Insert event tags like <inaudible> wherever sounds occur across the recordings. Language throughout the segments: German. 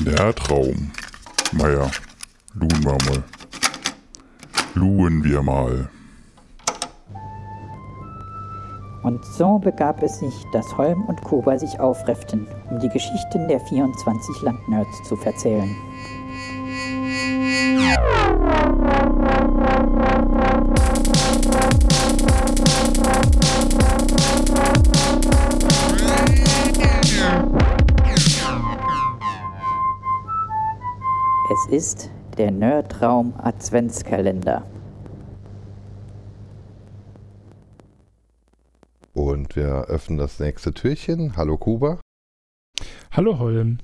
Der Traum. Naja, luhen wir mal. Luhen wir mal. Und so begab es sich, dass Holm und Kuba sich aufrefften, um die Geschichten der 24 Landnerds zu verzählen. Ist der Nerdraum Adventskalender. Und wir öffnen das nächste Türchen. Hallo Kuba. Hallo Holm.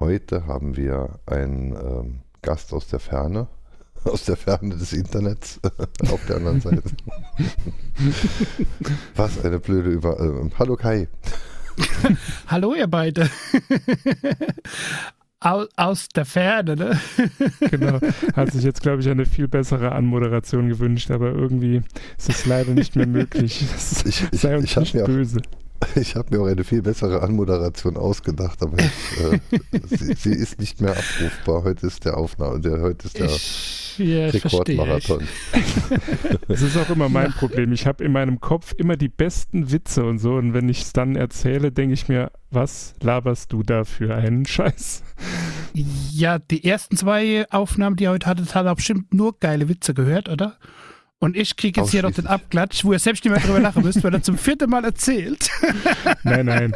Heute haben wir einen ähm, Gast aus der Ferne. <laughs> Aus der Ferne des Internets <laughs> auf der anderen Seite. <laughs> Was eine blöde Über. Äh, hallo Kai. Hallo ihr beide. Aus, aus der Ferne, ne? <laughs> genau. Hat sich jetzt, glaube ich, eine viel bessere Anmoderation gewünscht, aber irgendwie ist es leider nicht mehr möglich. Das ich, ich, sei uns ich nicht böse. Auch, <laughs> ich habe mir auch eine viel bessere Anmoderation ausgedacht, aber ich, äh, <laughs> sie, sie, ist nicht mehr abrufbar. Heute ist der Aufnahme, der, heute ist der ich, ja, Rekordmarathon. <laughs> Das ist auch immer mein Problem. Ich habe in meinem Kopf immer die besten Witze und so. Und wenn ich es dann erzähle, denke ich mir, was laberst du da für einen Scheiß? Ja, die ersten zwei Aufnahmen, die ihr heute hattet, hat er bestimmt nur geile Witze gehört, oder? Und ich kriege jetzt hier noch den Abklatsch, wo ihr selbst nicht mehr drüber lachen müsst, weil er zum vierten Mal erzählt. <laughs> Nein, nein.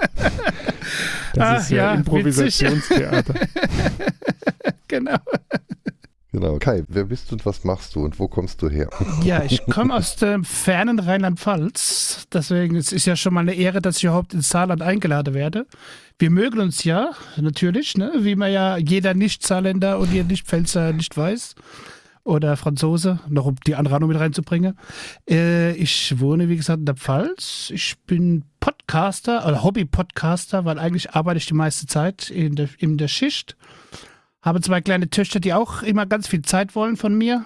Das ah, ist ja, ja Improvisationstheater. <laughs> genau. Genau. Kai, wer bist du und was machst du und wo kommst du her? <laughs> Ja, ich komme aus dem fernen Rheinland-Pfalz. Deswegen es ist ja schon mal eine Ehre, dass ich überhaupt ins Saarland eingeladen werde. Wir mögen uns ja, natürlich, ne? wie man ja jeder Nicht-Saarländer und jeder Nicht-Pfälzer nicht weiß oder Franzose, noch um die andere noch mit reinzubringen. Äh, ich wohne, wie gesagt, in der Pfalz. Ich bin Podcaster oder Hobby-Podcaster, weil eigentlich arbeite ich die meiste Zeit in der, in der Schicht. Habe zwei kleine Töchter, die auch immer ganz viel Zeit wollen von mir.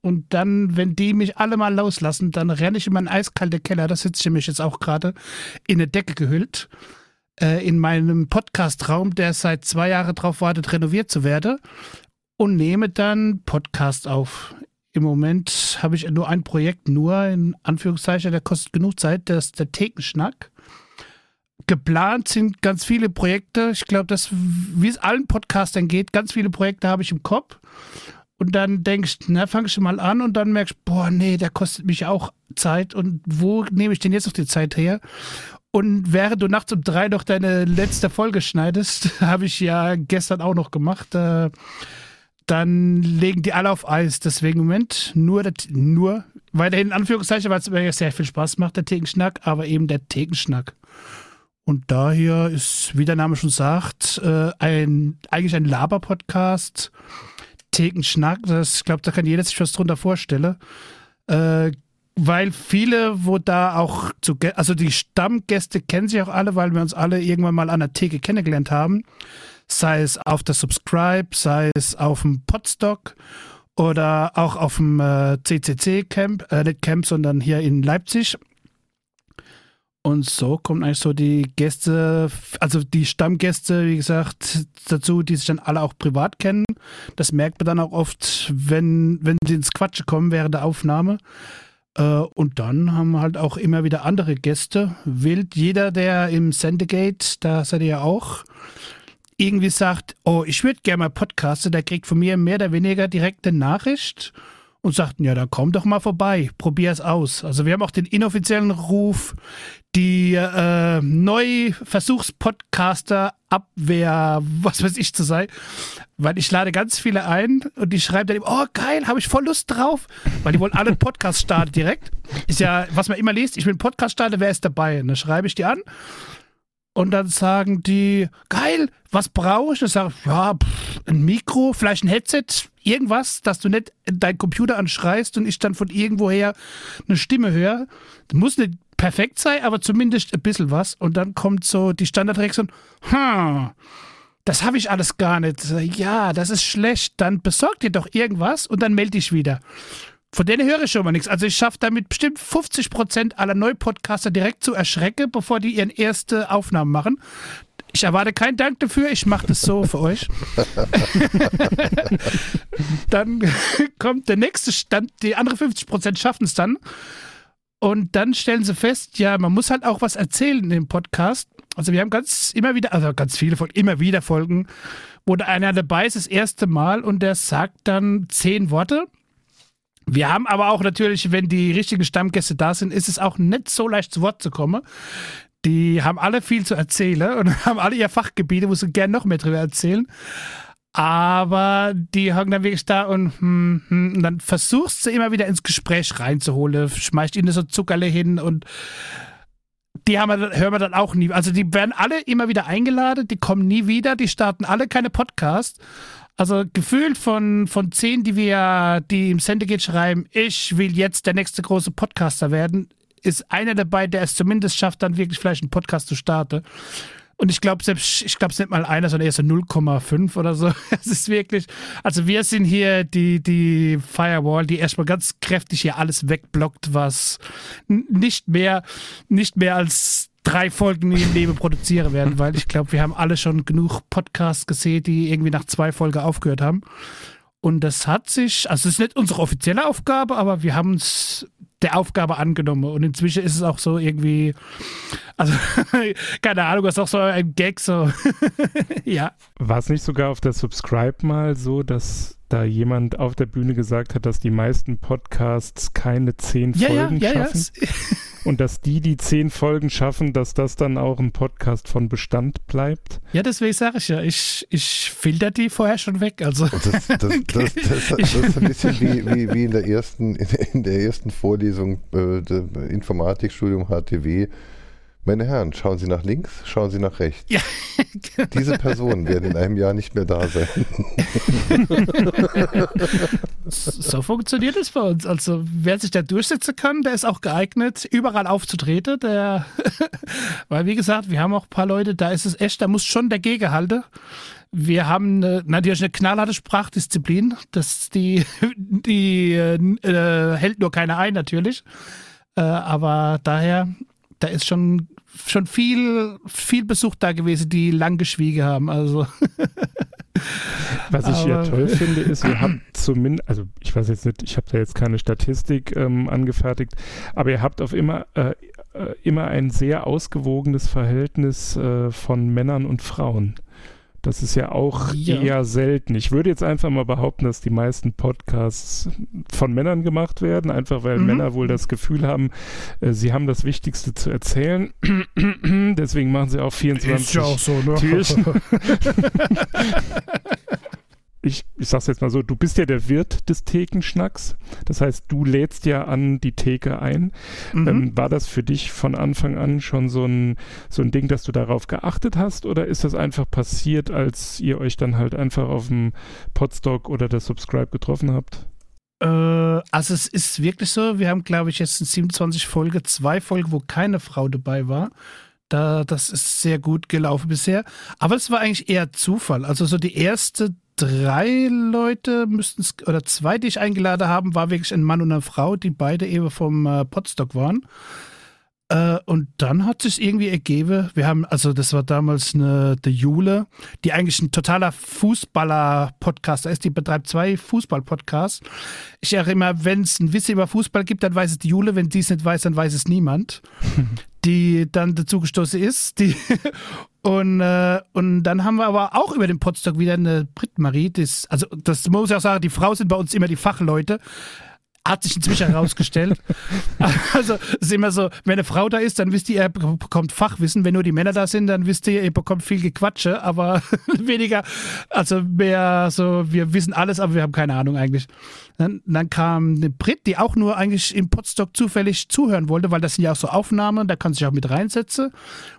Und dann, wenn die mich alle mal loslassen, dann renne ich in meinen eiskalten Keller. Da sitze ich nämlich jetzt auch gerade in eine Decke gehüllt. Äh, in meinem Podcast-Raum, der seit zwei Jahren darauf wartet, renoviert zu werden und nehme dann Podcast auf. Im Moment habe ich nur ein Projekt, nur in Anführungszeichen, der kostet genug Zeit, das ist der Thekenschnack. Geplant sind ganz viele Projekte. Ich glaube, dass, wie es allen Podcastern geht, ganz viele Projekte habe ich im Kopf. Und dann denkst du, na, fangst du mal an und dann merkst, boah, nee, der kostet mich auch Zeit. Und wo nehme ich denn jetzt noch die Zeit her? Und während du nachts um drei noch deine letzte Folge schneidest, <laughs> habe ich ja gestern auch noch gemacht. Äh, dann legen die alle auf Eis. Deswegen Moment nur, der, nur weiterhin in Anführungszeichen, weil es mir sehr viel Spaß macht, der Thekenschnack, aber eben der Thekenschnack. Und daher ist, wie der Name schon sagt, äh, ein, eigentlich ein Laber-Podcast. Thekenschnack, das, ich glaube, da kann jeder sich was drunter vorstellen. Äh, weil viele, wo da auch zu, also die Stammgäste kennen sich auch alle, weil wir uns alle irgendwann mal an der Theke kennengelernt haben sei es auf der Subscribe, sei es auf dem Podstock oder auch auf dem äh, CCC-Camp, äh, nicht Camp, sondern hier in Leipzig. Und so kommen eigentlich so die Gäste, also die Stammgäste, wie gesagt, dazu, die sich dann alle auch privat kennen. Das merkt man dann auch oft, wenn, wenn sie ins Quatschen kommen während der Aufnahme. Äh, und dann haben wir halt auch immer wieder andere Gäste. Wild, jeder, der im Sendegate, da seid ihr ja auch, irgendwie sagt, oh, ich würde gerne mal podcasten, der kriegt von mir mehr oder weniger direkt eine Nachricht und sagt, ja, dann komm doch mal vorbei, probier es aus. Also wir haben auch den inoffiziellen Ruf, die äh, Neuversuchspodcaster Abwehr, was weiß ich zu sein, weil ich lade ganz viele ein und die schreiben dann, oh geil, habe ich voll Lust drauf, weil die wollen alle einen Podcast starten direkt. Ist ja, was man immer liest, ich einen Podcast starten, wer ist dabei? Und dann schreibe ich die an und dann sagen die, geil, was brauche ich? Ich sage, ja, pff, ein Mikro, vielleicht ein Headset, irgendwas, dass du nicht deinen Computer anschreist und ich dann von irgendwoher eine Stimme höre. Das muss nicht perfekt sein, aber zumindest ein bisschen was. Und dann kommt so die Standardreaktion, hm, das habe ich alles gar nicht. Ja, das ist schlecht. Dann besorg dir doch irgendwas und dann melde dich wieder. Von denen höre ich schon mal nichts. Also ich schaffe damit bestimmt 50 Prozent aller Neupodcaster direkt zu erschrecken, bevor die ihren erste Aufnahmen machen. Ich erwarte keinen Dank dafür, ich mache das so für euch. <laughs> dann <laughs> kommt der nächste Stand, die anderen 50% schaffen es dann. Und dann stellen sie fest, ja, man muss halt auch was erzählen im Podcast. Also wir haben ganz immer wieder, also ganz viele Folgen, immer wieder Folgen, wo da einer dabei ist, das erste Mal und der sagt dann zehn Worte. Wir haben aber auch natürlich, wenn die richtigen Stammgäste da sind, ist es auch nicht so leicht zu Wort zu kommen. Die haben alle viel zu erzählen und <laughs> haben alle ihr Fachgebiete, wo sie gerne noch mehr drüber erzählen. Aber die hocken dann wirklich da und, hm, hm, und dann versuchst du immer wieder ins Gespräch reinzuholen, schmeißt ihnen so Zuckerle hin und die haben wir, hören wir dann auch nie. Also die werden alle immer wieder eingeladen, die kommen nie wieder, die starten alle keine Podcasts. Also gefühlt von, von zehn, die wir, die im Syndicate schreiben, ich will jetzt der nächste große Podcaster werden, ist einer dabei, der es zumindest schafft, dann wirklich vielleicht einen Podcast zu starten. Und ich glaube selbst, ich glaube es nicht mal einer, sondern eher so 0,5 oder so. <laughs> Es ist wirklich, also wir sind hier die, die Firewall, die erstmal ganz kräftig hier alles wegblockt, was nicht mehr, nicht mehr als drei Folgen im Leben produzieren werden, <laughs> weil ich glaube, wir haben alle schon genug Podcasts gesehen, die irgendwie nach zwei Folgen aufgehört haben. Und das hat sich, also es ist nicht unsere offizielle Aufgabe, aber wir haben es der Aufgabe angenommen. Und inzwischen ist es auch so irgendwie, also <laughs> keine Ahnung, ist auch so ein Gag, so <laughs> ja. War es nicht sogar auf der Subscribe mal so, dass da jemand auf der Bühne gesagt hat, dass die meisten Podcasts keine zehn ja, Folgen ja, ja, schaffen? Ja, <laughs> und dass die, die zehn Folgen schaffen, dass das dann auch ein Podcast von Bestand bleibt. Ja, deswegen sage ich ja, ich, ich filter die vorher schon weg. Also. Das, das, <laughs> das, das, das ist ein bisschen wie, wie, wie in, der ersten, in der ersten Vorlesung äh, Informatikstudium HTW meine Herren, schauen Sie nach links, schauen Sie nach rechts. Ja, genau. <laughs> Diese Personen werden in einem Jahr nicht mehr da sein. <laughs> so funktioniert es bei uns. Also wer sich da durchsetzen kann, der ist auch geeignet, überall aufzutreten. Der, <laughs> weil wie gesagt, wir haben auch ein paar Leute, da ist es echt, da muss schon dagegen halten. Wir haben eine, natürlich eine knallharte Sprachdisziplin. Das die, die äh, hält nur keiner ein, natürlich. Äh, aber daher, da ist schon schon viel, viel Besuch da gewesen, die lang geschwiegen haben. Also. <laughs> Was ich ja toll finde, ist, ihr habt zumindest, also ich weiß jetzt nicht, ich habe da jetzt keine Statistik ähm, angefertigt, aber ihr habt auf immer, äh, äh immer ein sehr ausgewogenes Verhältnis äh, von Männern und Frauen. Das ist ja auch ja. eher selten. Ich würde jetzt einfach mal behaupten, dass die meisten Podcasts von Männern gemacht werden, einfach weil mhm. Männer wohl das Gefühl haben, äh, sie haben das Wichtigste zu erzählen. <clears throat> Deswegen machen sie auch 24 ist ja auch so, ne? Türchen. <laughs> ich, ich sag's jetzt mal so, du bist ja der Wirt des Thekenschnacks. Das heißt, du lädst ja an die Theke ein. Mhm. Ähm, war das für dich von Anfang an schon so ein, so ein Ding, dass du darauf geachtet hast? Oder ist das einfach passiert, als ihr euch dann halt einfach auf dem Podstock oder der Subscribe getroffen habt? Äh, also es ist wirklich so, wir haben, glaube ich, jetzt in 27 Folge zwei Folgen, wo keine Frau dabei war. Da, das ist sehr gut gelaufen bisher. Aber es war eigentlich eher Zufall. Also so die erste drei Leute müssten es, oder zwei, die ich eingeladen haben, war wirklich ein Mann und eine Frau, die beide eben vom äh, Podstock waren. Äh, und dann hat sich irgendwie ergeben, wir haben, also das war damals eine die Jule, die eigentlich ein totaler Fußballer-Podcaster ist, die betreibt zwei Fußball-Podcasts. Ich erinnere immer, wenn es ein Wissen über Fußball gibt, dann weiß es die Jule, wenn die es nicht weiß, dann weiß es niemand. <laughs> die dann dazu gestoßen ist. Die und, äh, und dann haben wir aber auch über den Podstock wieder eine Brit-Marie. Also, das muss ich auch sagen, die Frau sind bei uns immer die Fachleute hat sich inzwischen herausgestellt. <laughs> also es ist immer so, wenn eine Frau da ist, dann wisst ihr, er bekommt Fachwissen. Wenn nur die Männer da sind, dann wisst ihr, ihr bekommt viel Gequatsche, aber <laughs> weniger, also mehr so, wir wissen alles, aber wir haben keine Ahnung eigentlich. Dann, dann kam eine Brit, die auch nur eigentlich im Podstock zufällig zuhören wollte, weil das sind ja auch so Aufnahmen, da kann sich auch mit reinsetzen.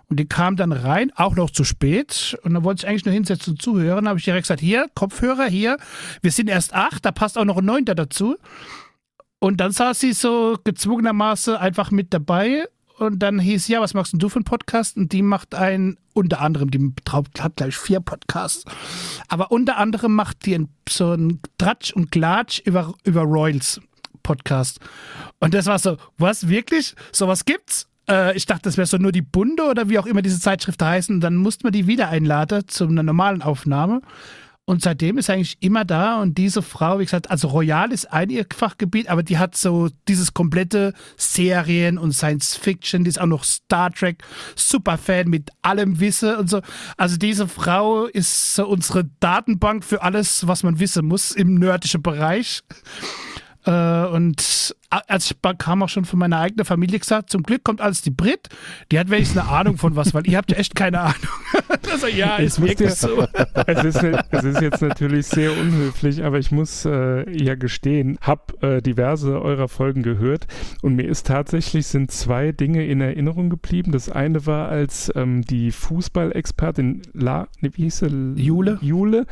Und die kam dann rein, auch noch zu spät. Und dann wollte ich eigentlich nur hinsetzen und zuhören. Da habe ich direkt gesagt, hier, Kopfhörer, hier, wir sind erst acht, da passt auch noch ein Neunter dazu. Und dann saß sie so gezwungenermaßen einfach mit dabei. Und dann hieß, ja, was machst denn du für einen Podcast? Und die macht einen, unter anderem, die hat gleich vier Podcasts. Aber unter anderem macht die so einen Tratsch und Klatsch über, über Royals Podcast. Und das war so, was, wirklich? Sowas gibt's? äh, ich dachte, das wäre so nur die Bunde oder wie auch immer diese Zeitschriften heißen. Und dann musste man die wieder einladen zu einer normalen Aufnahme. Und seitdem ist eigentlich immer da und diese Frau, wie gesagt, also Royal ist ein ihr Fachgebiet, aber die hat so dieses komplette Serien und Science Fiction, die ist auch noch Star Trek, Superfan mit allem Wissen und so. Also diese Frau ist so unsere Datenbank für alles, was man wissen muss im nördlichen Bereich. Äh, und als ich kam auch schon von meiner eigenen Familie gesagt, zum Glück kommt alles die Brit, die hat wenigstens eine Ahnung von was, weil ihr habt ja echt keine Ahnung. <laughs> also ja, ist wirklich so. <laughs> es, ist, es ist jetzt natürlich sehr unhöflich, aber ich muss äh, ja gestehen, habe äh, diverse eurer Folgen gehört und mir ist tatsächlich sind zwei Dinge in Erinnerung geblieben. Das eine war, als ähm, die Fußballexpertin La, ne, wie hieß sie? Jule. Jule.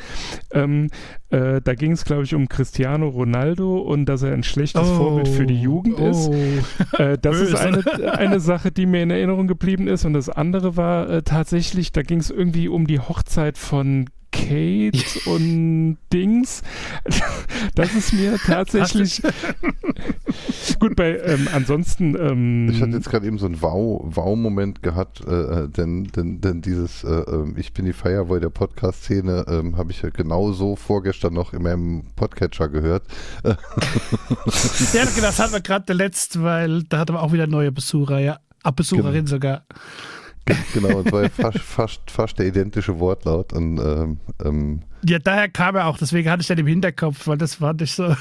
Ähm, äh, da ging es, glaube ich, um Cristiano Ronaldo und dass er ein schlechtes oh. Vorbild für die Jugend oh. ist. <laughs> Äh, das Böse. ist eine, eine Sache, die mir in Erinnerung geblieben ist. Und das andere war äh, tatsächlich, da ging es irgendwie um die Hochzeit von Kate <laughs> und Dings. Das ist mir <laughs> tatsächlich. Gut, bei ähm, ansonsten. Ähm, ich hatte jetzt gerade eben so einen Wow-Moment wow gehabt, äh, äh, denn, denn, denn dieses äh, ähm, Ich bin die Firewall der Podcast-Szene äh, habe ich ja genau so vorgestern noch in meinem Podcatcher gehört. <laughs> ja, das hatten wir gerade der letzte, weil da hatten wir auch wieder neue Besucher, ja. Ab Besucherin genau. sogar. Genau, und war fast, fast, fast der identische Wortlaut. Und, ähm, ähm, ja, daher kam er auch, deswegen hatte ich den im Hinterkopf, weil das fand ich so.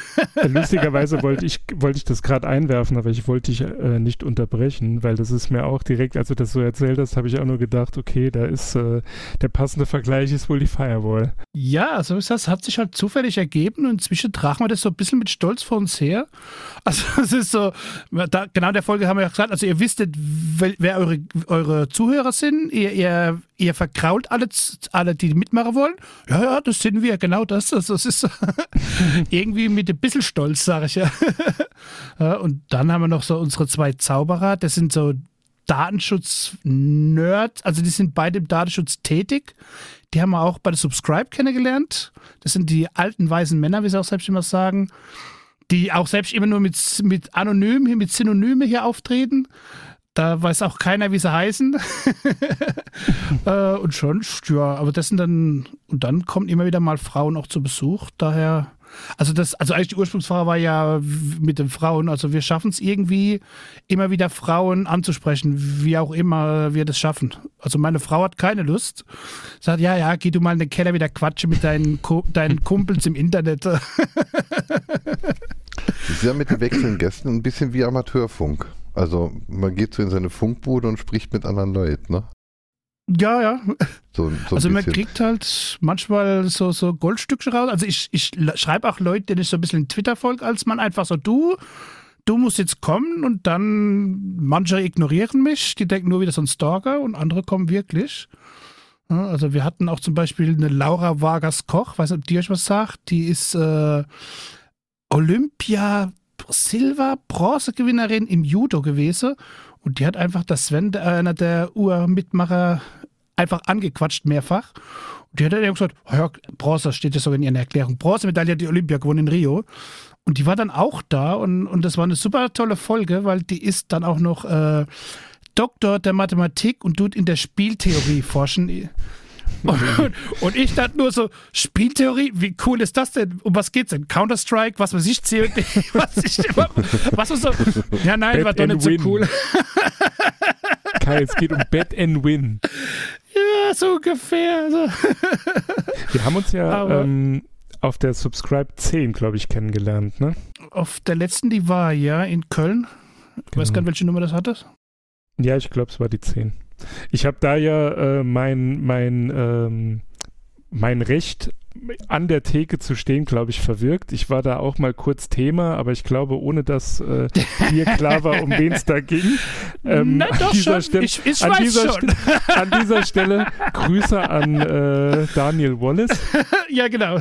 Lustigerweise wollte ich, wollte ich das gerade einwerfen, aber ich wollte dich äh, nicht unterbrechen, weil das ist mir auch direkt, als du das so erzählt hast, habe ich auch nur gedacht, okay, da ist äh, der passende Vergleich ist wohl die Firewall. Ja, so ist das, hat sich halt zufällig ergeben und inzwischen tragen wir das so ein bisschen mit Stolz vor uns her. Also <laughs> es ist so, da, genau in der Folge haben wir ja gesagt, also ihr wisstet, wer eure, eure Zuhörer sind, ihr, ihr ihr verkrault alle, alle, die mitmachen wollen. Ja, ja, das sind wir, genau das. Also, das ist <laughs> irgendwie mit ein bisschen Stolz, sage ich <laughs> ja. Und dann haben wir noch so unsere zwei Zauberer, das sind so Datenschutz-Nerds, also die sind beide im Datenschutz tätig. Die haben wir auch bei der Subscribe kennengelernt. Das sind die alten weißen Männer, wie sie auch selbst immer sagen, die auch selbst immer nur mit, mit Anonym, mit Synonyme hier auftreten. Da weiß auch keiner, wie sie heißen. <laughs> äh, und schon, ja, aber das sind dann, und dann kommen immer wieder mal Frauen auch zu Besuch. Daher, also das, also eigentlich die Ursprungsfrage war ja mit den Frauen. Also wir schaffen es irgendwie, immer wieder Frauen anzusprechen, wie auch immer wir das schaffen. Also meine Frau hat keine Lust. Sagt, ja, ja, geh du mal in den Keller wieder quatschen mit deinen, deinen Kumpels im Internet. <laughs> das ist ja mit den wechselnden Gästen ein bisschen wie Amateurfunk. Also man geht so in seine Funkbude und spricht mit anderen Leuten, ne? Ja, ja. So, so also man kriegt halt manchmal so, so Goldstückchen raus. Also ich, ich schreibe auch Leute, denen ich so ein bisschen Twitter folge, als man einfach so, du, du musst jetzt kommen und dann manche ignorieren mich, die denken nur wieder so ein Stalker und andere kommen wirklich. Also wir hatten auch zum Beispiel eine Laura Vargas Koch, weiß nicht, ob die euch was sagt, die ist äh, Olympia Silver Bronzegewinnerin im Judo gewesen und die hat einfach das Sven, einer der Urmitmacher, einfach angequatscht mehrfach. Und die hat dann gesagt, oh ja, Bronze steht ja sogar in ihrer Erklärung. Bronzemedaille hat die Olympia gewonnen in Rio. Und die war dann auch da und, und das war eine super tolle Folge, weil die ist dann auch noch äh, Doktor der Mathematik und tut in der Spieltheorie forschen. Und, und, ich dachte nur so, Spieltheorie, wie cool ist das denn? Um was geht's denn? Counter-Strike, was weiß ich, COD, <laughs> was ich immer, was so, ja nein, Bet war doch nicht so cool. <laughs> Kai, es geht um Bet and Win. Ja, so ungefähr. So. Wir haben uns ja ähm, auf der Subscribe 10, glaube ich, kennengelernt, ne? Auf der letzten, die war ja in Köln. Ich genau. weiß gar nicht, welche Nummer das hatte. Ja, ich glaube, es war die 10. Ich habe da ja äh, mein, mein, ähm, mein Recht an der Theke zu stehen, glaube ich, verwirkt. Ich war da auch mal kurz Thema, aber ich glaube, ohne dass äh, mir klar war, um wen es da ging. <laughs> Ähm, Na, doch schon. Stelle, ich, ich an, dieser schon. an dieser <laughs> Stelle Grüße an äh, Daniel Wallace. <laughs> ja, genau.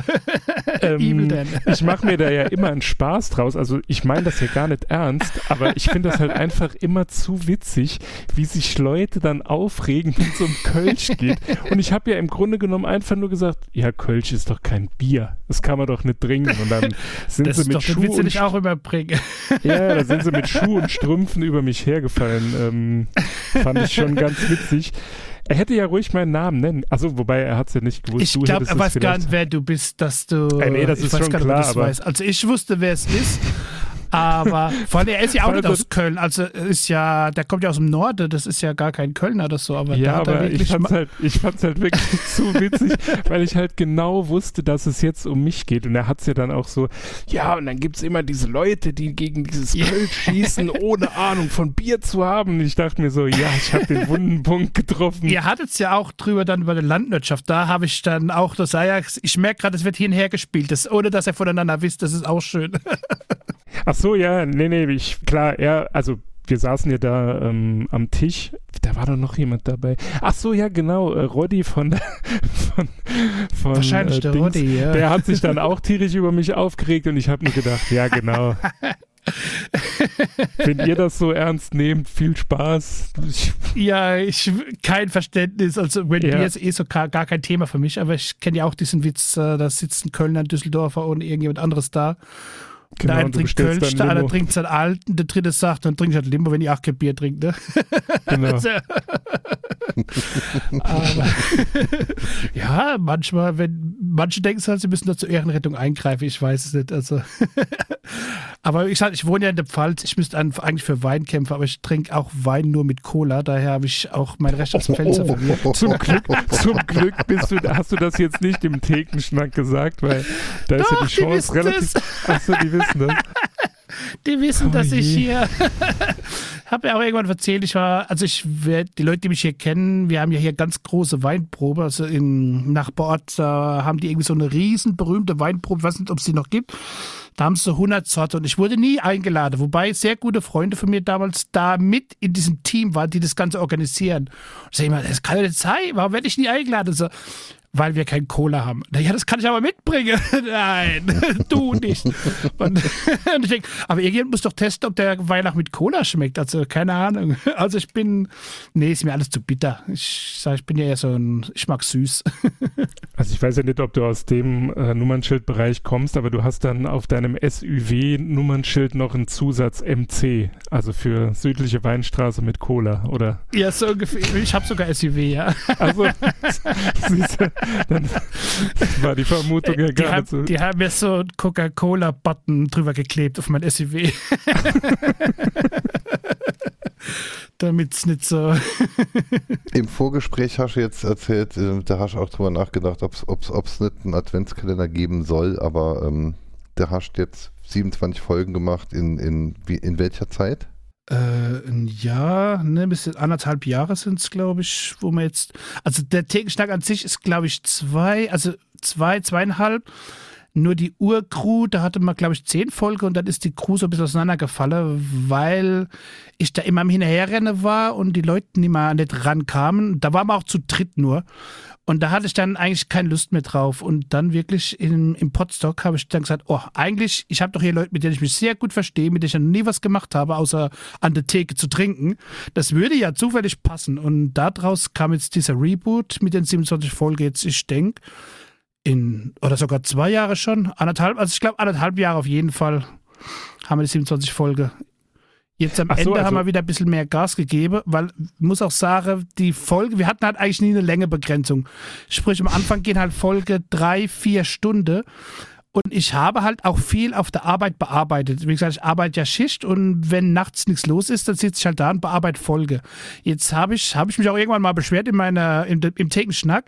Ähm, ich mache mir da ja immer einen Spaß draus. Also ich meine das ja gar nicht ernst, aber ich finde das halt einfach immer zu witzig, wie sich Leute dann aufregen, wenn es um Kölsch geht. Und ich habe ja im Grunde genommen einfach nur gesagt, ja, Kölsch ist ist doch kein Bier. Das kann man doch nicht trinken. Und dann <laughs> sind das sie mit doch, Schuh willst du und nicht auch überbringen. <laughs> ja, da sind sie mit Schuh und Strümpfen über mich hergefallen. Ähm, fand ich schon ganz witzig. Er hätte ja ruhig meinen Namen nennen. Also, wobei er hat es ja nicht gewusst. Ich glaube, er weiß gar nicht, wer du bist, dass du. Äh, nee, das ist schon klar. Aber Also, ich wusste, wer es ist. Aber vor allem, er ist ja auch nicht aus Köln. Also ist ja, der kommt ja aus dem Norden, das ist ja gar kein Kölner oder so. Aber ja, aber ich fand's halt, ich fand's halt wirklich <laughs> zu witzig, weil ich halt genau wusste, dass es jetzt um mich geht. Und er hat's ja dann auch so, ja, und dann gibt's immer diese Leute, die gegen dieses Köln schießen, ohne Ahnung von Bier zu haben. Und ich dachte mir so, ja, ich habe den wunden Punkt getroffen. Ihr hattet ja auch drüber dann über die Landwirtschaft. Da habe ich dann auch das Ajax, ich merke gerade, es wird hin und her gespielt, das, ohne dass er voneinander wisst, das ist auch schön. <laughs> Ach so, ja, nee, nee, ich, klar, er, also wir saßen ja da ähm, am Tisch, da war doch noch jemand dabei. Ach so, ja, genau, äh, Roddy von, <laughs> von, von Wahrscheinlich äh, der Dings, Roddy, ja. Der hat sich dann auch tierisch über mich aufgeregt und ich habe mir gedacht, ja, genau. <laughs> Wenn ihr das so ernst nehmt, viel Spaß. Ich, ja, ich kein Verständnis. Also wenn ja. ist eh so gar, gar, kein Thema für mich, aber ich kenne ja auch diesen Witz, äh, da sitzen Kölner, Düsseldorfer und irgendjemand anderes da. Genau, der eine trinkt Kölsch, der andere trinkt seinen alten, der dritte sagt, dann trinke ich halt Limo, wenn ich acht kein Bier trinke. Ne? Genau. <laughs> Aber, <laughs> ja, manchmal, wenn manche denken halt, sie müssen da zur Ehrenrettung eingreifen, ich weiß es nicht. Also. <laughs> aber ich sage, ich wohne ja in der Pfalz, ich müsste eigentlich für Wein kämpfen, aber ich trinke auch Wein nur mit Cola, daher habe ich auch mein Recht als Pfälzer verliert. Zum Glück, zum Glück bist du, hast du das jetzt nicht im Thekenschnack gesagt, weil da Doch, ist ja die Chance relativ. Achso, die wissen das. <laughs> Die wissen, oh dass je. ich hier <laughs> habe ja auch irgendwann erzählt, ich war, also ich werde, die Leute, die mich hier kennen, wir haben ja hier ganz große Weinprobe, also im Nachbarort äh, haben die irgendwie so eine riesen berühmte Weinprobe, ich weiß nicht, ob es die noch gibt. Da haben sie so 100 Sorte und ich wurde nie eingeladen, wobei sehr gute Freunde von mir damals da mit in diesem Team waren, die das Ganze organisieren. Und ich sage immer, das kann ja nicht sein, warum werde ich nie eingeladen? So, weil wir kein Cola haben. Ja, das kann ich aber mitbringen. <laughs> Nein, <laughs> du nicht. Und, <laughs> ich denke, aber irgendjemand muss doch testen, ob der Weihnacht mit Cola schmeckt. Also keine Ahnung. Also ich bin, nee, ist mir alles zu bitter. Ich sage, ich bin ja eher so ein, ich mag süß. Also ich weiß ja nicht, ob du aus dem äh, Nummernschildbereich kommst, aber du hast dann auf deinem SUW-Nummernschild noch einen Zusatz MC, also für südliche Weinstraße mit Cola, oder? Ja, so ungefähr. Ich habe sogar SUV, ja. Also, siehst du, dann war die Vermutung ja gar die nicht so. Die haben mir so einen Coca-Cola-Button drüber geklebt auf mein SUV. <laughs> Damit es nicht so. Im Vorgespräch hast du jetzt erzählt, äh, da hast du auch drüber nachgedacht, ob es nicht einen Adventskalender geben soll, aber ähm, da hast du jetzt 27 Folgen gemacht. In, in, wie, in welcher Zeit? Äh, ein Jahr, ne, bis anderthalb Jahre sind es, glaube ich, wo man jetzt. Also der Thekenschnack an sich ist, glaube ich, zwei, also zwei, zweieinhalb. Nur die Urcrew, da hatte man, glaube ich, zehn Folgen und dann ist die Crew so ein bisschen auseinandergefallen, weil ich da immer am Hinterherrennen war und die Leute nicht mal nicht rankamen. Da waren wir auch zu dritt nur. Und da hatte ich dann eigentlich keine Lust mehr drauf. Und dann wirklich in, im Podstock habe ich dann gesagt, oh, eigentlich, ich habe doch hier Leute, mit denen ich mich sehr gut verstehe, mit denen ich noch nie was gemacht habe, außer an der Theke zu trinken. Das würde ja zufällig passen. Und daraus kam jetzt dieser Reboot mit den 27 Folgen jetzt, ich denke, in, oder sogar zwei Jahre schon, anderthalb, also ich glaube anderthalb Jahre auf jeden Fall haben wir die 27 Folge Jetzt am so, Ende also haben wir wieder ein bisschen mehr Gas gegeben, weil ich muss auch sagen, die Folge, wir hatten halt eigentlich nie eine Längebegrenzung. Sprich, am Anfang gehen halt Folge drei, vier Stunden. Und ich habe halt auch viel auf der Arbeit bearbeitet. Wie gesagt, ich arbeite ja Schicht und wenn nachts nichts los ist, dann sitze ich halt da und bearbeite Folge. Jetzt habe ich, hab ich mich auch irgendwann mal beschwert in meiner, im, im Thekenschnack.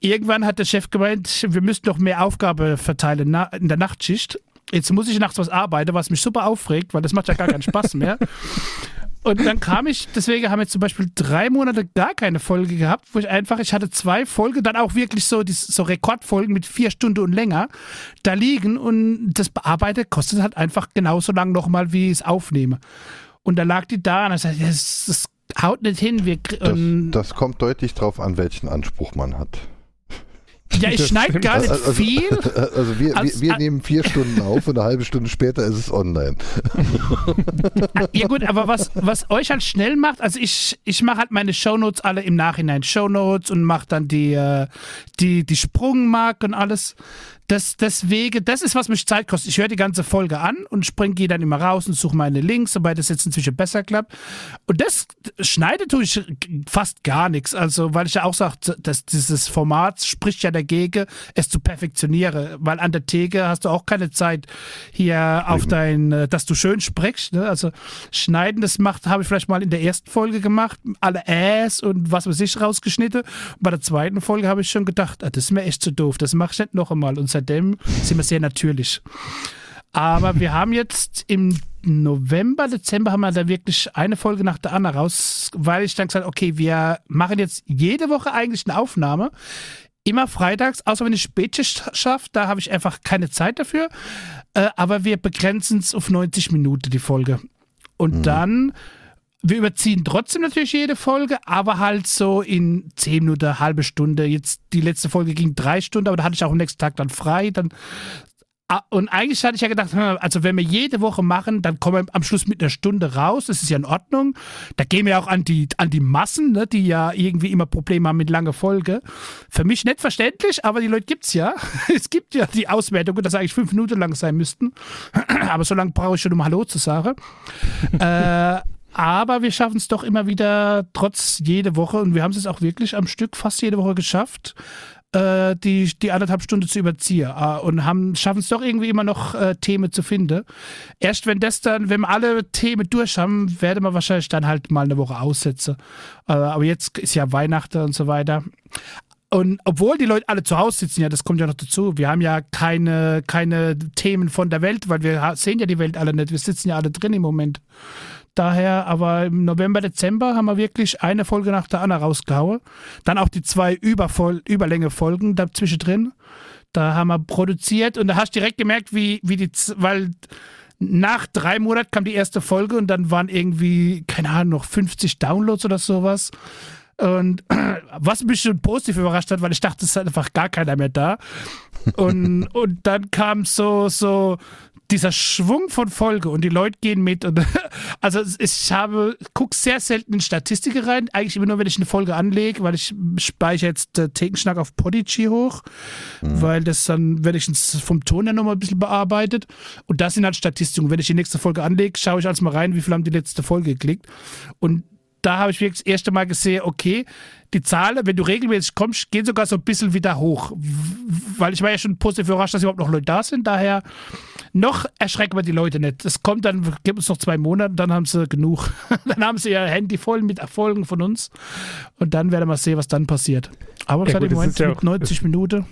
Irgendwann hat der Chef gemeint, wir müssten noch mehr Aufgabe verteilen na, in der Nachtschicht. Jetzt muss ich nachts was arbeiten, was mich super aufregt, weil das macht ja gar keinen Spaß mehr. <laughs> Und dann kam ich, deswegen haben wir zum Beispiel drei Monate gar keine Folge gehabt, wo ich einfach, ich hatte zwei Folgen, dann auch wirklich so, so Rekordfolgen mit vier Stunden und länger da liegen und das Bearbeiten kostet halt einfach genauso lang nochmal, wie ich es aufnehme. Und da lag die da und ich sagte, das, das haut nicht hin. Wir, das, das kommt deutlich drauf an, welchen Anspruch man hat. Ja, ich schneide gar nicht also, viel. Also wir, also, wir, wir nehmen vier Stunden auf und eine halbe Stunde später ist es online. <laughs> Ja gut, aber was, was euch halt schnell macht, also ich, ich mache halt meine Shownotes alle im Nachhinein Shownotes und mache dann die, äh, die, die Sprungmark und alles. Das, deswegen, das ist, was mich Zeit kostet. Ich höre die ganze Folge an und springe die dann immer raus und suche meine Links, wobei das jetzt inzwischen besser klappt. Und das schneide tue ich fast gar nichts. Also, weil ich ja auch sage, dass dieses Format spricht ja dagegen, es zu perfektionieren. Weil an der Theke hast du auch keine Zeit hier auf dein, äh, dass du schön sprichst. Ne? Also, schneiden, das macht, habe ich vielleicht mal in der ersten Folge gemacht, alle Äs und was weiß ich rausgeschnitten. Und bei der zweiten Folge habe ich schon gedacht, ah, das ist mir echt zu doof, das mache ich nicht noch einmal. Und seitdem sind wir sehr natürlich. Aber wir haben jetzt im November, Dezember haben wir da wirklich eine Folge nach der anderen raus, weil ich dann gesagt okay, wir machen jetzt jede Woche eigentlich eine Aufnahme. Immer freitags, außer wenn ich Spätschicht schaffe, da habe ich einfach keine Zeit dafür. Äh, aber wir begrenzen es auf 90 Minuten, die Folge. Und mhm. dann wir überziehen trotzdem natürlich jede Folge, aber halt so in zehn Minuten, halbe Stunde. Jetzt die letzte Folge ging drei Stunden, aber da hatte ich auch am nächsten Tag dann frei. Dann ah, und eigentlich hatte ich ja gedacht, hm, also wenn wir jede Woche machen, dann kommen wir am Schluss mit einer Stunde raus. Das ist ja in Ordnung. Da gehen wir auch an die, an die Massen, ne, die ja irgendwie immer Probleme haben mit langer Folge. Für mich nicht verständlich, aber die Leute gibt es ja. <laughs> es gibt ja die Auswertung, dass eigentlich fünf Minuten lang sein müssten. <clears throat> aber so lange brauche ich schon, um Hallo zu sagen. äh, aber wir schaffen es doch immer wieder, trotz jede Woche, und wir haben es auch wirklich am Stück fast jede Woche geschafft, äh, die, die anderthalb Stunden zu überziehen äh, und schaffen es doch irgendwie immer noch äh, Themen zu finden. Erst wenn das dann, wenn wir alle Themen durch haben, werden wir wahrscheinlich dann halt mal eine Woche aussetzen. Äh, aber jetzt ist ja Weihnachten und so weiter. Und obwohl die Leute alle zu Hause sitzen, ja, das kommt ja noch dazu. Wir haben ja keine, keine Themen von der Welt, weil wir sehen ja die Welt alle nicht. Wir sitzen ja alle drin im Moment. Daher, aber im November, Dezember haben wir wirklich eine Folge nach der anderen rausgehauen. Dann auch die zwei Übervoll Überlänge-Folgen dazwischen drin. Da haben wir produziert und da hast du direkt gemerkt, wie, wie die, weil nach drei Monaten kam die erste Folge und dann waren irgendwie, keine Ahnung, noch 50 Downloads oder sowas. Und <clears throat> was mich schon positiv überrascht hat, weil ich dachte, es ist einfach gar keiner mehr da. Und, <laughs> und dann kam so, so dieser Schwung von Folge und die Leute gehen mit. Und, <laughs> also ich habe, gucke sehr selten in Statistiken rein, eigentlich immer nur, wenn ich eine Folge anlege, weil ich speichere jetzt äh, Thekenschnack auf Podigy hoch, mhm. weil das dann wenigstens vom Ton her nochmal ein bisschen bearbeitet. Und das sind halt Statistiken. Wenn ich die nächste Folge anlege, schaue ich also mal rein, wie viel haben die letzte Folge geklickt. Und da habe ich wirklich das erste Mal gesehen, okay, die Zahlen, wenn du regelmäßig kommst, gehen sogar so ein bisschen wieder hoch. Weil ich war ja schon positiv überrascht, dass überhaupt noch Leute da sind. Daher noch erschrecken wir die Leute nicht. Es kommt dann, gibt uns noch zwei Monate, dann haben sie genug. <laughs> dann haben sie ihr Handy voll mit Erfolgen von uns. Und dann werden wir sehen, was dann passiert. Aber ja, gut, im Moment ja mit 90 Minuten.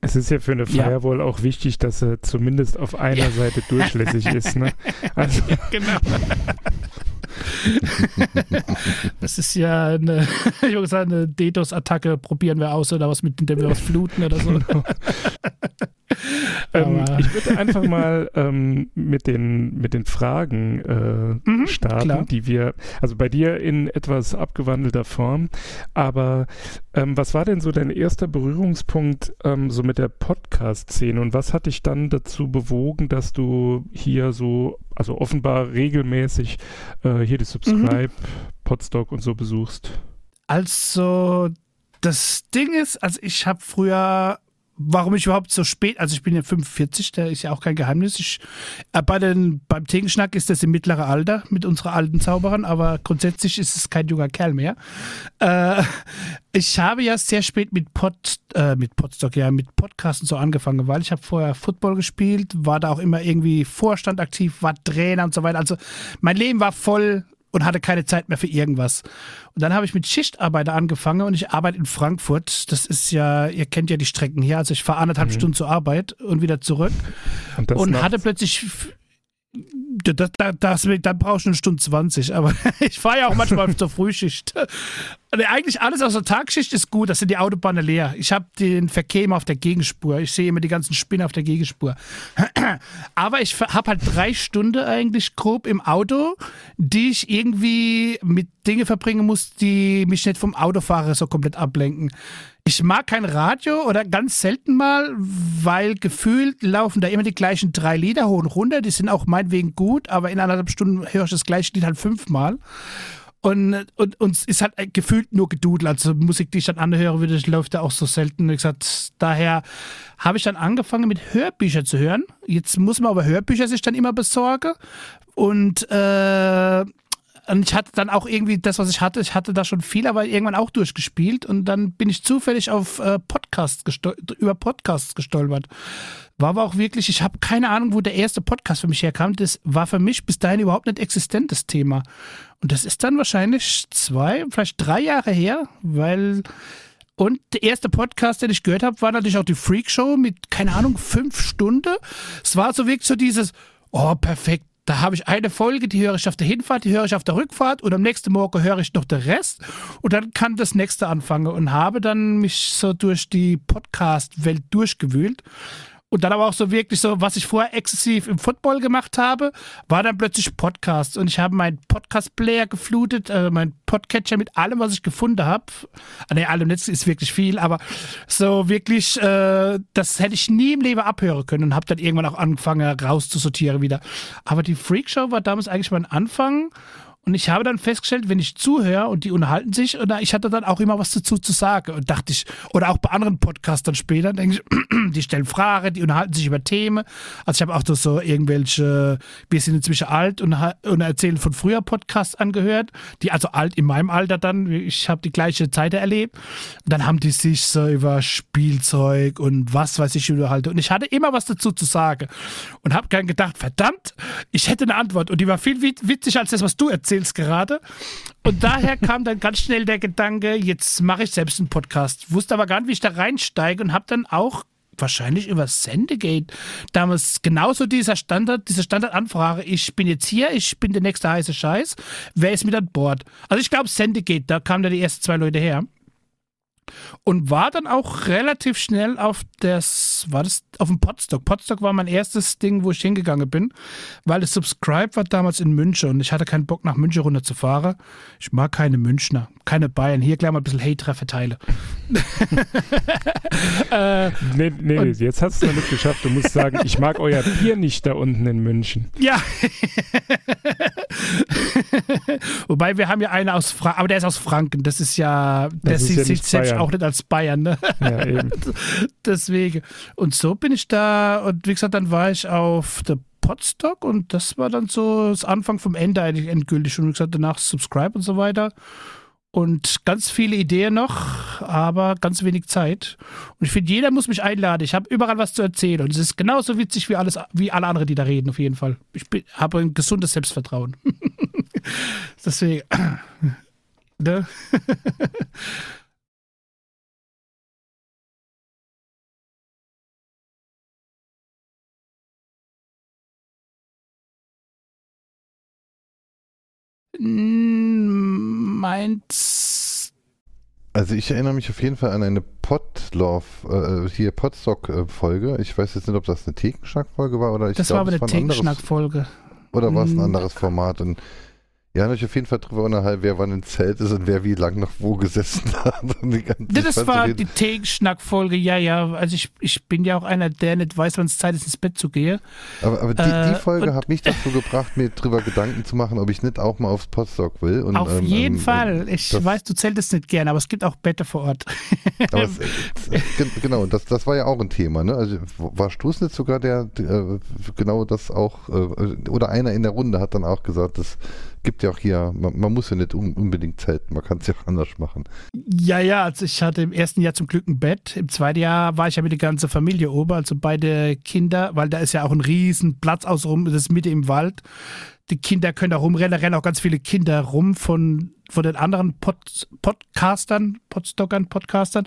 Es ist ja für eine Firewall ja. auch wichtig, dass er zumindest auf einer ja. Seite durchlässig <laughs> ist. Ne? Also. genau. <laughs> <laughs> das ist ja eine, <laughs> ich würde sagen, eine DDoS-Attacke probieren wir aus oder was mit dem wir was fluten oder so. <laughs> ähm, ich würde einfach mal ähm, mit, den, mit den Fragen äh, mhm, starten, klar. die wir, also bei dir in etwas abgewandelter Form, aber ähm, was war denn so dein erster Berührungspunkt ähm, so mit der Podcast-Szene und was hat dich dann dazu bewogen, dass du hier so, also offenbar regelmäßig äh, hier die Subscribe, mhm. Podstock und so besuchst? Also das Ding ist, also ich habe früher warum ich überhaupt so spät, also ich bin ja 45, da ist ja auch kein Geheimnis. Ich, äh, bei den, beim Tegenschnack ist das im mittleren Alter mit unserer alten Zauberern, aber grundsätzlich ist es kein junger Kerl mehr. Äh, ich habe ja sehr spät mit Pod, äh, mit Podstock, ja, mit Podcasten so angefangen, weil ich habe vorher Football gespielt, war da auch immer irgendwie Vorstand aktiv, war Trainer und so weiter. Also mein Leben war voll und hatte keine Zeit mehr für irgendwas. Und dann habe ich mit Schichtarbeiter angefangen und ich arbeite in Frankfurt. Das ist ja, ihr kennt ja die Strecken hier. Also ich fahre anderthalb mhm. Stunden zur Arbeit und wieder zurück. Und, und hatte plötzlich das, das, dann brauchst du eine Stunde 20, aber <laughs> ich fahre ja auch manchmal zur Frühschicht. Eigentlich alles aus der Tagschicht ist gut, das sind die Autobahnen leer. Ich habe den Verkehr immer auf der Gegenspur. Ich sehe immer die ganzen Spinner auf der Gegenspur. <clears throat> Aber ich habe halt drei Stunden eigentlich grob im Auto, die ich irgendwie mit Dingen verbringen muss, die mich nicht vom Autofahrer so komplett ablenken. Ich mag kein Radio oder ganz selten mal, weil gefühlt laufen da immer die gleichen drei Lieder hoch und runter. Die sind auch meinetwegen gut, aber in anderthalb Stunden höre ich das gleiche Lied halt fünfmal. Und, und uns ist halt gefühlt nur gedudelt. Also Musik, die ich dann anhöre, würde, läuft da auch so selten. Wie gesagt, daher habe ich dann angefangen mit Hörbüchern zu hören. Jetzt muss man aber Hörbücher sich dann immer besorgen. Und äh, und ich hatte dann auch irgendwie das, was ich hatte, ich hatte da schon viel, aber irgendwann auch durchgespielt und dann bin ich zufällig auf äh, Podcasts über Podcasts gestolpert. War aber auch wirklich, ich habe keine Ahnung, wo der erste Podcast für mich herkam. Das war für mich bis dahin überhaupt nicht existentes Thema. Und das ist dann wahrscheinlich zwei, vielleicht drei Jahre her, weil und der erste Podcast, den ich gehört habe, war natürlich auch die Freak Show mit, keine Ahnung, fünf Stunden. Es war so wirklich so dieses, oh, perfekt, da habe ich eine Folge, die höre ich auf der Hinfahrt, die höre ich auf der Rückfahrt und am nächsten Morgen höre ich noch den Rest und dann kann das nächste anfangen und habe dann mich so durch die Podcast-Welt durchgewühlt und dann aber auch so wirklich so, was ich vorher exzessiv im Football gemacht habe, war dann plötzlich Podcast. Und ich habe meinen Podcast-Player geflutet, äh, meinen Podcatcher mit allem, was ich gefunden habe. Ne, allem Netz ist wirklich viel, aber so wirklich, äh, das hätte ich nie im Leben abhören können und habe dann irgendwann auch angefangen rauszusortieren wieder. Aber die Freakshow war damals eigentlich mein Anfang und ich habe dann festgestellt, wenn ich zuhöre und die unterhalten sich, oder ich hatte dann auch immer was dazu zu sagen. Und dachte ich, oder auch bei anderen Podcastern später, denke ich, <clears throat> die stellen Fragen, die unterhalten sich über Themen. Also ich habe auch so irgendwelche, wir sind inzwischen alt und, und erzählen von früher Podcasts angehört, die also alt in meinem Alter dann, ich habe die gleiche Zeit erlebt. Und dann haben die sich so über Spielzeug und was weiß ich unterhalten. Und ich hatte immer was dazu zu sagen. Und habe dann gedacht, verdammt, ich hätte eine Antwort. Und die war viel witziger als das, was du erzählst erzähl's gerade. Und daher <laughs> kam dann ganz schnell der Gedanke, jetzt mache ich selbst einen Podcast. Wusste aber gar nicht, wie ich da reinsteige und habe dann auch wahrscheinlich über Sendegate damals genauso dieser Standard, diese Standardanfrage, ich bin jetzt hier, ich bin der nächste heiße Scheiß, wer ist mit an Bord? Also ich glaube Sendegate, da kamen da die ersten zwei Leute her und war dann auch relativ schnell auf das, war das auf dem Podstock. Podstock war mein erstes Ding, wo ich hingegangen bin, weil das Subscribe war damals in München und ich hatte keinen Bock nach München runterzufahren. Ich mag keine Münchner, keine Bayern. Hier gleich mal ein bisschen Hate verteile. Äh, nee, nee, nee, jetzt hast du es noch nicht geschafft. Du musst sagen, ich mag euer Bier nicht da unten in München. Ja. Wobei wir haben ja einen aus Franken, aber der ist aus Franken. Das ist ja, der sieht sich selbst auch nicht als Bayern. Ne? Ja, eben. Deswegen. Und so bin ich da und wie gesagt, dann war ich auf der Podstock und das war dann so das Anfang vom Ende eigentlich endgültig. Und wie gesagt, danach Subscribe und so weiter. Und ganz viele Ideen noch, aber ganz wenig Zeit. Und ich finde, jeder muss mich einladen. Ich habe überall was zu erzählen. Und es ist genauso witzig wie, alles, wie alle anderen, die da reden, auf jeden Fall. Ich habe ein gesundes Selbstvertrauen. <laughs> Deswegen. <clears throat> ne? Meint. Also ich erinnere mich auf jeden Fall an eine Podlove, äh, hier Podstock-Folge. Ich weiß jetzt nicht, ob das eine Thekenschnack-Folge war oder ich Das glaub, war aber eine Thekenschnack-Folge. Oder war es ein hm. anderes Format? Und ja, habe ich auf jeden Fall drüber unterhalten, wer wann im Zelt ist und wer wie lang noch wo gesessen <laughs> hat. Das war die Tegenschnack-Folge, ja, ja. Also ich, ich bin ja auch einer, der nicht weiß, wann es Zeit ist, ins Bett zu gehen. Aber, aber die, äh, die Folge hat mich dazu gebracht, mir drüber Gedanken zu machen, ob ich nicht auch mal aufs Podstock will. Und, auf ähm, jeden ähm, Fall. Ich weiß, du zeltest nicht gerne, aber es gibt auch Bette vor Ort. <laughs> es, es, genau, das, das war ja auch ein Thema. Ne? Also war Stuß nicht sogar der, der, äh, genau das auch, äh, oder einer in der Runde hat dann auch gesagt, dass gibt ja auch hier, man, man muss ja nicht unbedingt zelten, man kann es ja auch anders machen. Ja, ja, also ich hatte im ersten Jahr zum Glück ein Bett. Im zweiten Jahr war ich ja mit der ganzen Familie oben, also beide Kinder, weil da ist ja auch ein riesen Platz außenrum, das ist Mitte im Wald. Die Kinder können da rumrennen, da rennen auch ganz viele Kinder rum von, von den anderen Pod, Podcastern, Podstockern, Podcastern.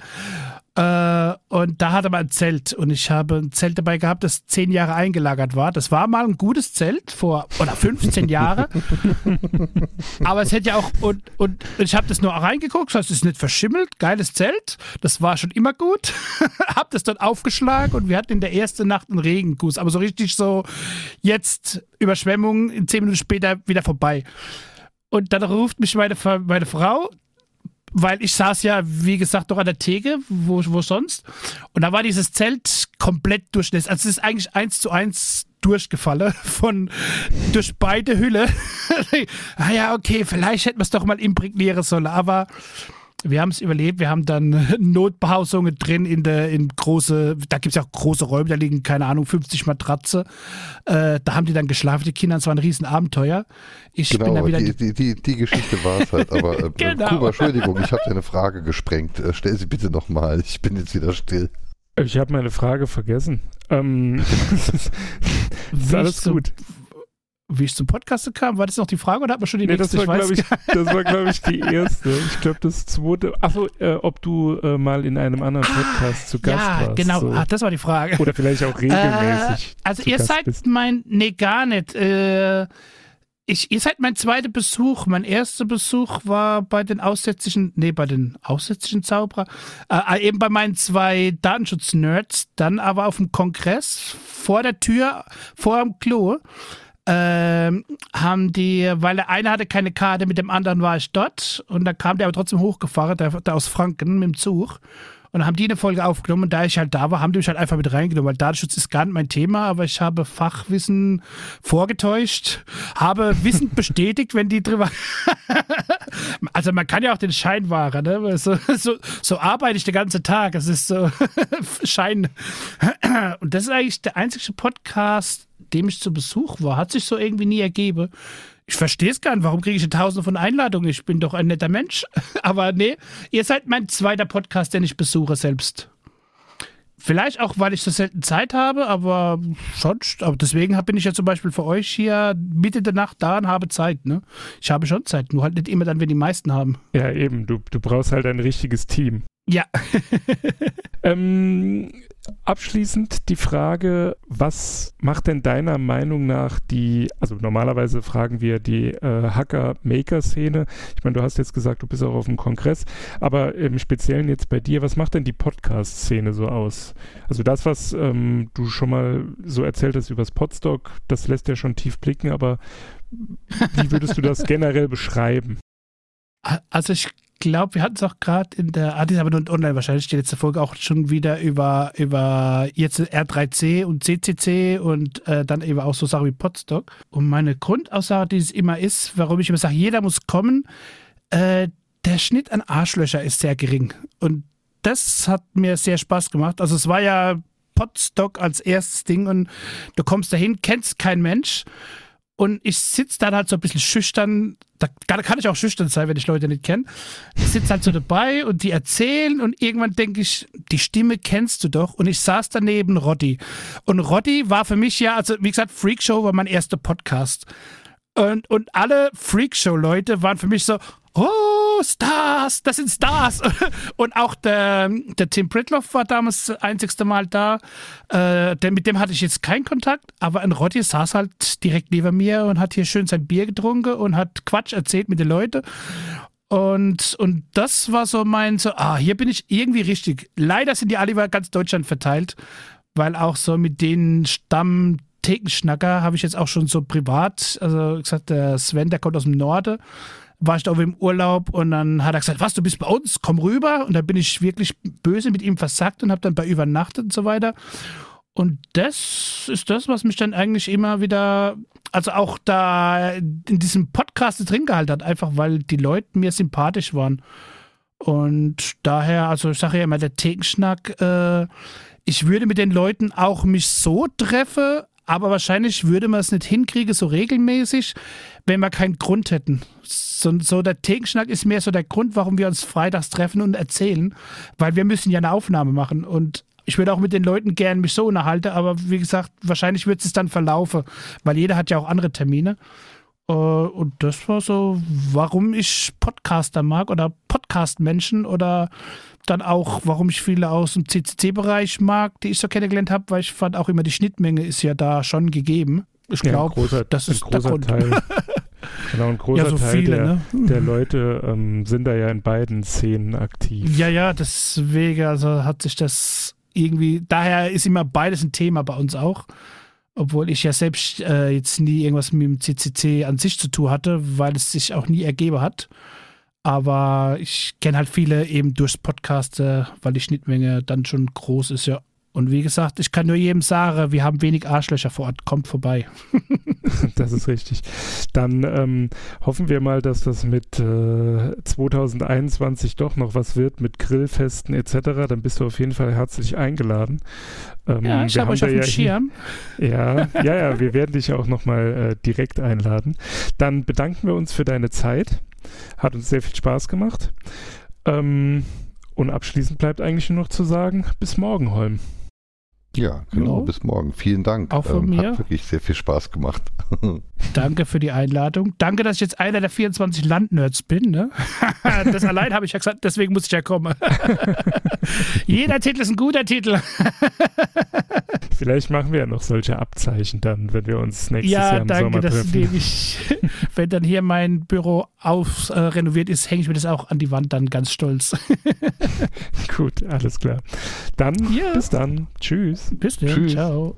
Äh, und da hatte man ein Zelt und ich habe ein Zelt dabei gehabt, das zehn Jahre eingelagert war. Das war mal ein gutes Zelt vor, oder 15 Jahre. <laughs> Aber es hätte ja auch, und, und ich habe das nur reingeguckt, das ist nicht verschimmelt, geiles Zelt. Das war schon immer gut. <laughs> hab das dort aufgeschlagen und wir hatten in der ersten Nacht einen Regenguss. Aber so richtig so, jetzt Überschwemmung, zehn Minuten später wieder vorbei. Und dann ruft mich meine, meine Frau, weil ich saß ja, wie gesagt, noch an der Theke, wo, wo sonst. Und da war dieses Zelt komplett durchnässt. Also es ist eigentlich eins zu eins durchgefallen <laughs> von durch beide Hülle. <laughs> ah ja, okay, vielleicht hätten wir es doch mal imprägnieren sollen, aber wir haben es überlebt. Wir haben dann <laughs> Notbehausungen drin in der in große, da gibt es ja auch große Räume, da liegen, keine Ahnung, 50 Matratze. Äh, da haben die dann geschlafen, die Kinder, es war ein Riesenabenteuer. Ich genau, bin dann wieder die, die, die, die Geschichte war es halt, aber <laughs> äh, genau. Kuba, Entschuldigung, ich habe deine Frage gesprengt. Äh, stell sie bitte nochmal, ich bin jetzt wieder still. Ich habe meine Frage vergessen. Ähm, <laughs> ist alles gut wie ich zum Podcast kam, war das noch die Frage oder hat man schon die nee, nächste? Das war, glaube ich, das war, glaube ich, die erste. Ich glaube, das zweite. Achso, äh, ob du äh, mal in einem anderen ah, Podcast ah, zu Gast ja, warst. Ja, genau. So. Ach, das war die Frage. Oder vielleicht auch regelmäßig. Äh, also ihr Gast seid bist. mein, nee, gar nicht. Äh, ich, ihr seid mein zweiter Besuch. Mein erster Besuch war bei den aussätzlichen, nee, bei den aussätzlichen Zauberer, äh, eben bei meinen zwei Datenschutz-Nerds, dann aber auf dem Kongress vor der Tür, vor dem Klo ähm, haben die, weil der eine hatte keine Karte, mit dem anderen war ich dort und dann kam der aber trotzdem hochgefahren, der, der aus Franken mit dem Zug. Und dann haben die eine Folge aufgenommen und da ich halt da war, haben die mich halt einfach mit reingenommen, weil Datenschutz ist gar nicht mein Thema, aber ich habe Fachwissen vorgetäuscht, habe Wissen <laughs> bestätigt, wenn die drüber. <laughs> also man kann ja auch den Schein wahren, ne? So, so, so arbeite ich den ganzen Tag. Es ist so <laughs> Schein. Und das ist eigentlich der einzige Podcast, dem ich zu Besuch war, hat sich so irgendwie nie ergeben. Ich verstehe es gar nicht. Warum kriege ich tausende von Einladungen? Ich bin doch ein netter Mensch. <laughs> Aber nee, ihr seid mein zweiter Podcast, den ich besuche selbst. Vielleicht auch, weil ich so selten Zeit habe, aber sonst. Aber deswegen bin ich ja zum Beispiel für euch hier Mitte der Nacht da und habe Zeit. Ne? Ich habe schon Zeit, nur halt nicht immer dann, wenn die meisten haben. Ja, eben. Du, du brauchst halt ein richtiges Team. Ja. <laughs> ähm, abschließend die Frage, was macht denn deiner Meinung nach die, also normalerweise fragen wir die äh, Hacker-Maker-Szene. Ich meine, du hast jetzt gesagt, du bist auch auf dem Kongress, aber im Speziellen jetzt bei dir, was macht denn die Podcast-Szene so aus? Also das, was ähm, du schon mal so erzählt hast über das Podstock, das lässt ja schon tief blicken, aber wie würdest du das <laughs> generell beschreiben? Also ich glaube, wir hatten es auch gerade in der, ah, die ist aber nur online wahrscheinlich, die letzte Folge auch schon wieder über, über jetzt R3C und CCC und äh, dann eben auch so Sachen wie Podstock. Und meine Grundaussage, die es immer ist, warum ich immer sage, jeder muss kommen, äh, der Schnitt an Arschlöcher ist sehr gering. Und das hat mir sehr Spaß gemacht. Also es war ja Podstock als erstes Ding und du kommst dahin, kennst kein Mensch und ich sitze dann halt so ein bisschen schüchtern. Da kann ich auch schüchtern sein, wenn ich Leute nicht kenne. Ich sitze halt so dabei und die erzählen und irgendwann denke ich, die Stimme kennst du doch. Und ich saß daneben Roddy. Und Roddy war für mich ja, also wie gesagt, Freakshow war mein erster Podcast. Und, und alle Freakshow-Leute waren für mich so, oh, Stars, das sind Stars. <laughs> Und auch der, der Tim Pritloff war damals das einzigste Mal da. Äh, der, mit dem hatte ich jetzt keinen Kontakt, aber ein Rotti saß halt direkt neben mir und hat hier schön sein Bier getrunken und hat Quatsch erzählt mit den Leuten. Und, und das war so mein, so, ah, hier bin ich irgendwie richtig. Leider sind die alle über ganz Deutschland verteilt, weil auch so mit den Stamm Thekenschnacker habe ich jetzt auch schon so privat, also gesagt, der Sven, der kommt aus dem Norden war ich da im Urlaub und dann hat er gesagt, was, du bist bei uns, komm rüber. Und da bin ich wirklich böse mit ihm versackt und habe dann bei übernachtet und so weiter. Und das ist das, was mich dann eigentlich immer wieder, also auch da in diesem Podcast drin gehalten hat, einfach weil die Leute mir sympathisch waren. Und daher, also ich sage ja immer, der Thekenschnack, äh, ich würde mit den Leuten auch mich so treffen, aber wahrscheinlich würde man es nicht hinkriegen, so regelmäßig, wenn wir keinen Grund hätten. So, so der Thekenschnack ist mehr so der Grund, warum wir uns freitags treffen und erzählen, weil wir müssen ja eine Aufnahme machen und ich würde auch mit den Leuten gerne mich so unterhalten, aber wie gesagt, wahrscheinlich wird es dann verlaufen, weil jeder hat ja auch andere Termine. Äh, und das war so, warum ich Podcaster mag oder Podcast-Menschen oder dann auch, warum ich viele aus dem CCC-Bereich mag, die ich so kennengelernt habe, weil ich fand auch immer, die Schnittmenge ist ja da schon gegeben. Ich ja, glaube, das ist ein großer Teil. <laughs> Genau, ein großer ja, so Teil viele, der, ne? der, Leute ähm, sind da ja in beiden Szenen aktiv. Ja, ja, deswegen, also hat sich das irgendwie, daher ist immer beides ein Thema bei uns auch. Obwohl ich ja selbst äh, jetzt nie irgendwas mit dem CCC an sich zu tun hatte, weil es sich auch nie ergeben hat. Aber ich kenne halt viele eben durchs Podcast, weil die Schnittmenge dann schon groß ist, ja. Und wie gesagt, ich kann nur jedem sagen, wir haben wenig Arschlöcher vor Ort, kommt vorbei. <laughs> das ist richtig. Dann ähm, hoffen wir mal, dass das mit äh, 2021 doch noch was wird mit Grillfesten etc. Dann bist du auf jeden Fall herzlich eingeladen. Ähm, ja, ich habe euch auf dem ja Schirm. Ja, <laughs> ja, ja, wir werden dich auch nochmal äh, direkt einladen. Dann bedanken wir uns für deine Zeit. Hat uns sehr viel Spaß gemacht. Ähm, und abschließend bleibt eigentlich nur noch zu sagen, bis morgen, Holm. Ja, genau. Jo. Bis morgen. Vielen Dank. Auch von ähm, mir. Hat wirklich sehr viel Spaß gemacht. <laughs> Danke für die Einladung. Danke, dass ich jetzt einer der 24 Landnerds bin. Ne? <laughs> das allein habe ich ja gesagt, deswegen muss ich ja kommen. <laughs> Jeder Titel ist ein guter Titel. Vielleicht machen wir ja noch solche Abzeichen dann, wenn wir uns nächstes ja, Jahr im danke, Sommer treffen. Ja, danke. Ich, wenn dann hier mein Büro auf, äh, renoviert ist, hänge ich mir das auch an die Wand dann ganz stolz. Gut, alles klar. Dann ja. bis dann. Tschüss. Bis dann. Ciao.